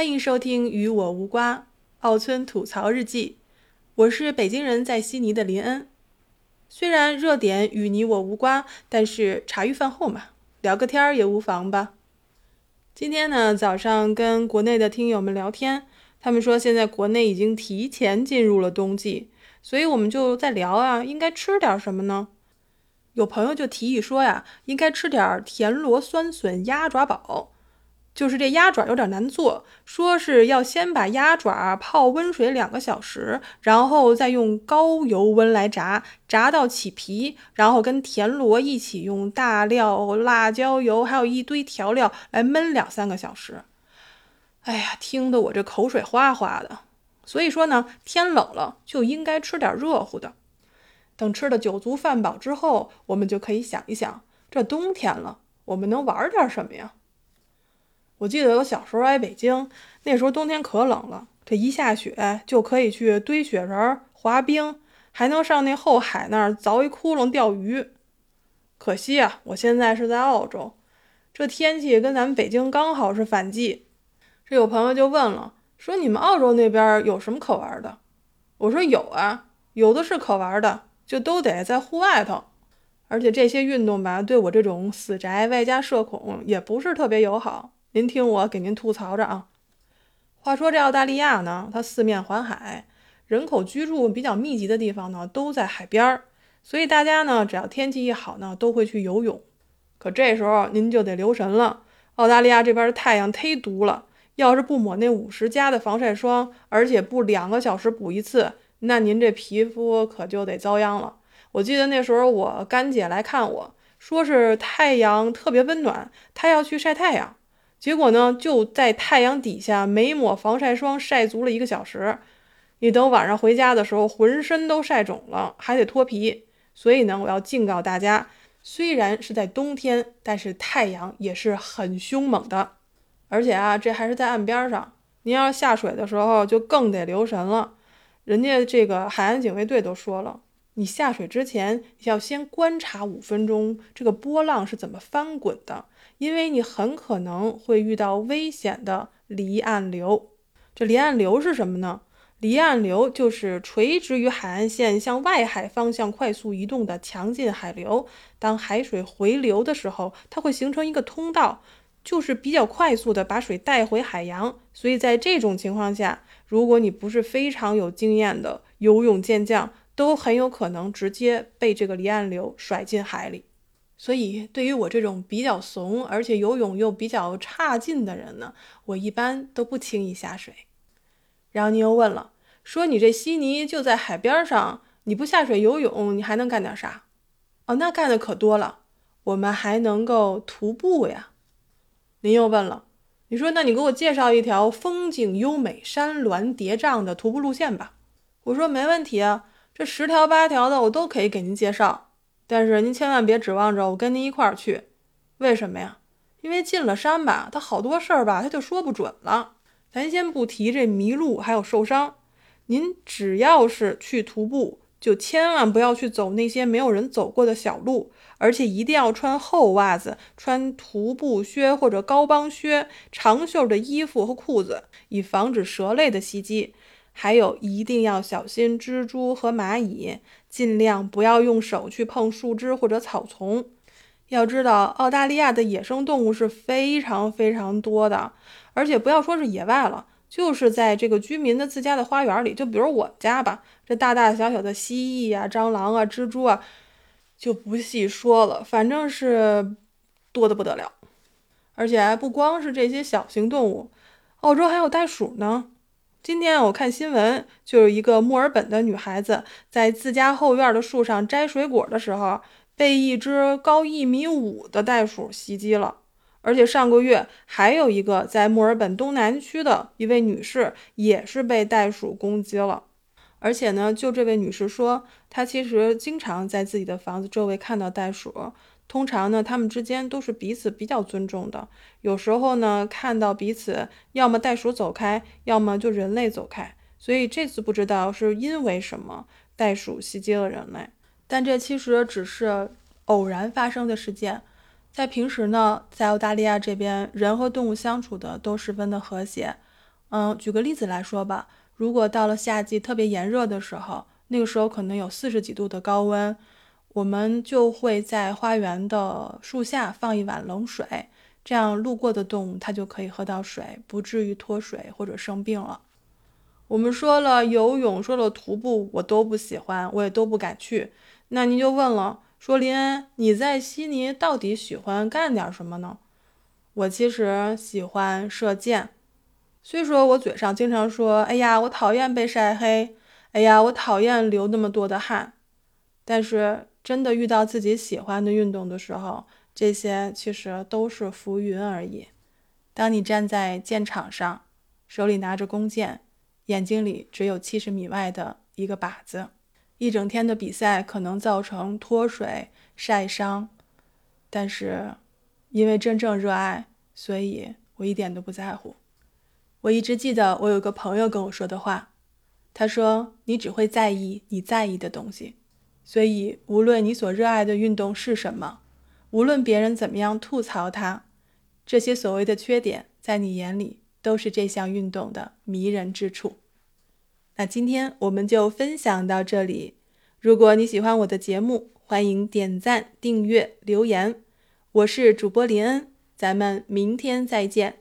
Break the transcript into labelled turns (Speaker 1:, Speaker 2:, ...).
Speaker 1: 欢迎收听《与我无关》奥村吐槽日记，我是北京人在悉尼的林恩。虽然热点与你我无关，但是茶余饭后嘛，聊个天儿也无妨吧。今天呢，早上跟国内的听友们聊天，他们说现在国内已经提前进入了冬季，所以我们就在聊啊，应该吃点什么呢？有朋友就提议说呀，应该吃点田螺酸笋鸭爪煲。就是这鸭爪有点难做，说是要先把鸭爪泡温水两个小时，然后再用高油温来炸，炸到起皮，然后跟田螺一起用大料、辣椒油，还有一堆调料来焖两三个小时。哎呀，听得我这口水哗哗的。所以说呢，天冷了就应该吃点热乎的。等吃的酒足饭饱之后，我们就可以想一想，这冬天了，我们能玩点什么呀？我记得我小时候来北京，那时候冬天可冷了，这一下雪就可以去堆雪人、滑冰，还能上那后海那儿凿一窟窿钓鱼。可惜啊，我现在是在澳洲，这天气跟咱们北京刚好是反季。这有朋友就问了，说你们澳洲那边有什么可玩的？我说有啊，有的是可玩的，就都得在户外头。而且这些运动吧，对我这种死宅外加社恐也不是特别友好。您听我给您吐槽着啊。话说这澳大利亚呢，它四面环海，人口居住比较密集的地方呢都在海边儿，所以大家呢只要天气一好呢，都会去游泳。可这时候您就得留神了，澳大利亚这边的太阳忒毒了，要是不抹那五十加的防晒霜，而且不两个小时补一次，那您这皮肤可就得遭殃了。我记得那时候我干姐来看我说是太阳特别温暖，她要去晒太阳。结果呢，就在太阳底下没抹防晒霜晒足了一个小时，你等晚上回家的时候，浑身都晒肿了，还得脱皮。所以呢，我要警告大家，虽然是在冬天，但是太阳也是很凶猛的。而且啊，这还是在岸边上，您要下水的时候就更得留神了。人家这个海岸警卫队都说了。你下水之前要先观察五分钟，这个波浪是怎么翻滚的，因为你很可能会遇到危险的离岸流。这离岸流是什么呢？离岸流就是垂直于海岸线向外海方向快速移动的强劲海流。当海水回流的时候，它会形成一个通道，就是比较快速的把水带回海洋。所以在这种情况下，如果你不是非常有经验的游泳健将，都很有可能直接被这个离岸流甩进海里，所以对于我这种比较怂，而且游泳又比较差劲的人呢，我一般都不轻易下水。然后你又问了，说你这悉尼就在海边上，你不下水游泳，你还能干点啥？哦，那干的可多了，我们还能够徒步呀。您又问了，你说那你给我介绍一条风景优美、山峦叠嶂的徒步路线吧。我说没问题啊。这十条八条的我都可以给您介绍，但是您千万别指望着我跟您一块儿去，为什么呀？因为进了山吧，他好多事儿吧，他就说不准了。咱先不提这迷路还有受伤，您只要是去徒步，就千万不要去走那些没有人走过的小路，而且一定要穿厚袜子、穿徒步靴或者高帮靴、长袖的衣服和裤子，以防止蛇类的袭击。还有一定要小心蜘蛛和蚂蚁，尽量不要用手去碰树枝或者草丛。要知道，澳大利亚的野生动物是非常非常多的，而且不要说是野外了，就是在这个居民的自家的花园里，就比如我家吧，这大大小小的蜥蜴啊、蟑螂啊、蜘蛛啊，就不细说了，反正是多的不得了。而且不光是这些小型动物，澳洲还有袋鼠呢。今天我看新闻，就有一个墨尔本的女孩子在自家后院的树上摘水果的时候，被一只高一米五的袋鼠袭击了。而且上个月还有一个在墨尔本东南区的一位女士，也是被袋鼠攻击了。而且呢，就这位女士说，她其实经常在自己的房子周围看到袋鼠。通常呢，他们之间都是彼此比较尊重的。有时候呢，看到彼此，要么袋鼠走开，要么就人类走开。所以这次不知道是因为什么，袋鼠袭击了人类。但这其实只是偶然发生的事件。在平时呢，在澳大利亚这边，人和动物相处的都十分的和谐。嗯，举个例子来说吧，如果到了夏季特别炎热的时候，那个时候可能有四十几度的高温，我们就会在花园的树下放一碗冷水，这样路过的动物它就可以喝到水，不至于脱水或者生病了。我们说了游泳，说了徒步，我都不喜欢，我也都不敢去。那您就问了，说林恩，你在悉尼到底喜欢干点什么呢？我其实喜欢射箭。虽说我嘴上经常说，哎呀，我讨厌被晒黑，哎呀，我讨厌流那么多的汗，但是真的遇到自己喜欢的运动的时候，这些其实都是浮云而已。当你站在箭场上，手里拿着弓箭，眼睛里只有七十米外的一个靶子，一整天的比赛可能造成脱水、晒伤，但是因为真正热爱，所以我一点都不在乎。我一直记得我有个朋友跟我说的话，他说：“你只会在意你在意的东西，所以无论你所热爱的运动是什么，无论别人怎么样吐槽它，这些所谓的缺点，在你眼里都是这项运动的迷人之处。”那今天我们就分享到这里。如果你喜欢我的节目，欢迎点赞、订阅、留言。我是主播林恩，咱们明天再见。